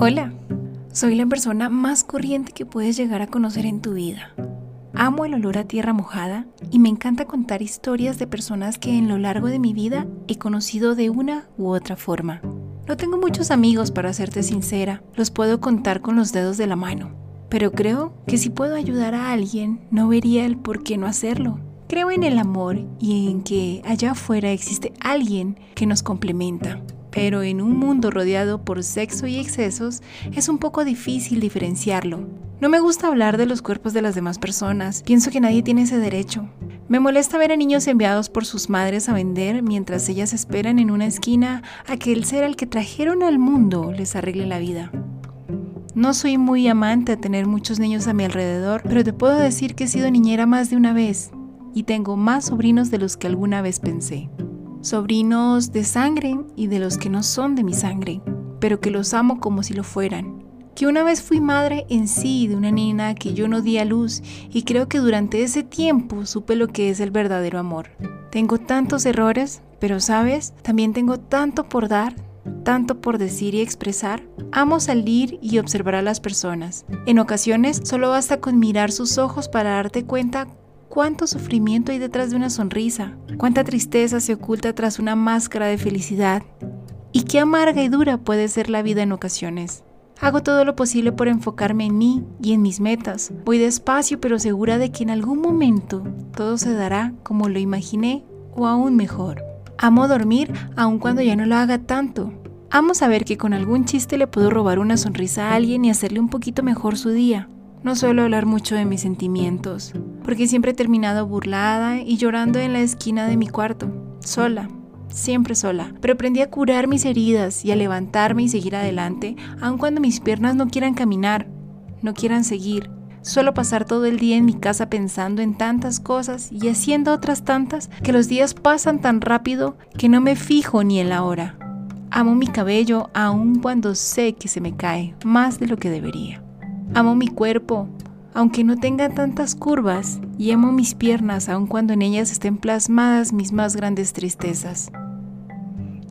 Hola, soy la persona más corriente que puedes llegar a conocer en tu vida. Amo el olor a tierra mojada y me encanta contar historias de personas que en lo largo de mi vida he conocido de una u otra forma. No tengo muchos amigos para serte sincera, los puedo contar con los dedos de la mano, pero creo que si puedo ayudar a alguien no vería el por qué no hacerlo. Creo en el amor y en que allá afuera existe alguien que nos complementa pero en un mundo rodeado por sexo y excesos es un poco difícil diferenciarlo. No me gusta hablar de los cuerpos de las demás personas, pienso que nadie tiene ese derecho. Me molesta ver a niños enviados por sus madres a vender mientras ellas esperan en una esquina a que el ser al que trajeron al mundo les arregle la vida. No soy muy amante de tener muchos niños a mi alrededor, pero te puedo decir que he sido niñera más de una vez y tengo más sobrinos de los que alguna vez pensé sobrinos de sangre y de los que no son de mi sangre, pero que los amo como si lo fueran. Que una vez fui madre en sí de una niña que yo no di a luz y creo que durante ese tiempo supe lo que es el verdadero amor. Tengo tantos errores, pero sabes, también tengo tanto por dar, tanto por decir y expresar. Amo salir y observar a las personas. En ocasiones solo basta con mirar sus ojos para darte cuenta cuánto sufrimiento hay detrás de una sonrisa, cuánta tristeza se oculta tras una máscara de felicidad y qué amarga y dura puede ser la vida en ocasiones. Hago todo lo posible por enfocarme en mí y en mis metas. Voy despacio pero segura de que en algún momento todo se dará como lo imaginé o aún mejor. Amo dormir aun cuando ya no lo haga tanto. Amo saber que con algún chiste le puedo robar una sonrisa a alguien y hacerle un poquito mejor su día. No suelo hablar mucho de mis sentimientos, porque siempre he terminado burlada y llorando en la esquina de mi cuarto, sola, siempre sola. Pero aprendí a curar mis heridas y a levantarme y seguir adelante, aun cuando mis piernas no quieran caminar, no quieran seguir. Suelo pasar todo el día en mi casa pensando en tantas cosas y haciendo otras tantas que los días pasan tan rápido que no me fijo ni en la hora. Amo mi cabello aun cuando sé que se me cae más de lo que debería. Amo mi cuerpo, aunque no tenga tantas curvas, y amo mis piernas aun cuando en ellas estén plasmadas mis más grandes tristezas.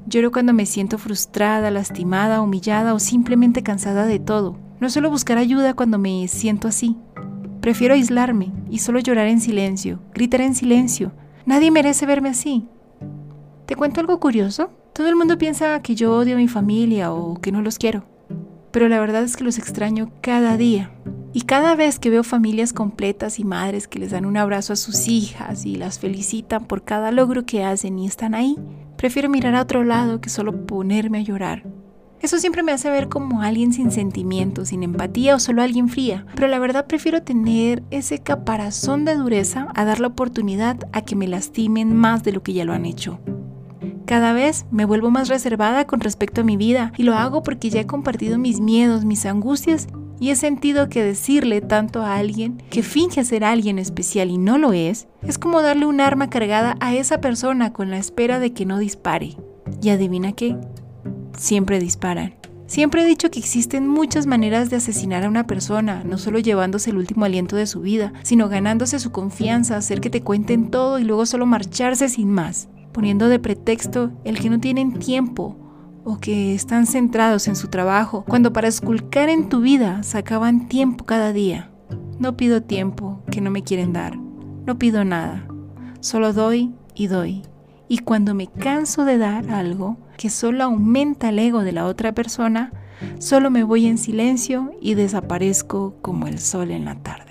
Lloro cuando me siento frustrada, lastimada, humillada o simplemente cansada de todo. No suelo buscar ayuda cuando me siento así. Prefiero aislarme y solo llorar en silencio, gritar en silencio. Nadie merece verme así. ¿Te cuento algo curioso? Todo el mundo piensa que yo odio a mi familia o que no los quiero pero la verdad es que los extraño cada día. Y cada vez que veo familias completas y madres que les dan un abrazo a sus hijas y las felicitan por cada logro que hacen y están ahí, prefiero mirar a otro lado que solo ponerme a llorar. Eso siempre me hace ver como alguien sin sentimientos, sin empatía o solo alguien fría, pero la verdad prefiero tener ese caparazón de dureza a dar la oportunidad a que me lastimen más de lo que ya lo han hecho. Cada vez me vuelvo más reservada con respecto a mi vida y lo hago porque ya he compartido mis miedos, mis angustias y he sentido que decirle tanto a alguien que finge ser alguien especial y no lo es, es como darle un arma cargada a esa persona con la espera de que no dispare. Y adivina qué, siempre disparan. Siempre he dicho que existen muchas maneras de asesinar a una persona, no solo llevándose el último aliento de su vida, sino ganándose su confianza, hacer que te cuenten todo y luego solo marcharse sin más poniendo de pretexto el que no tienen tiempo o que están centrados en su trabajo, cuando para esculcar en tu vida sacaban tiempo cada día. No pido tiempo que no me quieren dar, no pido nada, solo doy y doy. Y cuando me canso de dar algo que solo aumenta el ego de la otra persona, solo me voy en silencio y desaparezco como el sol en la tarde.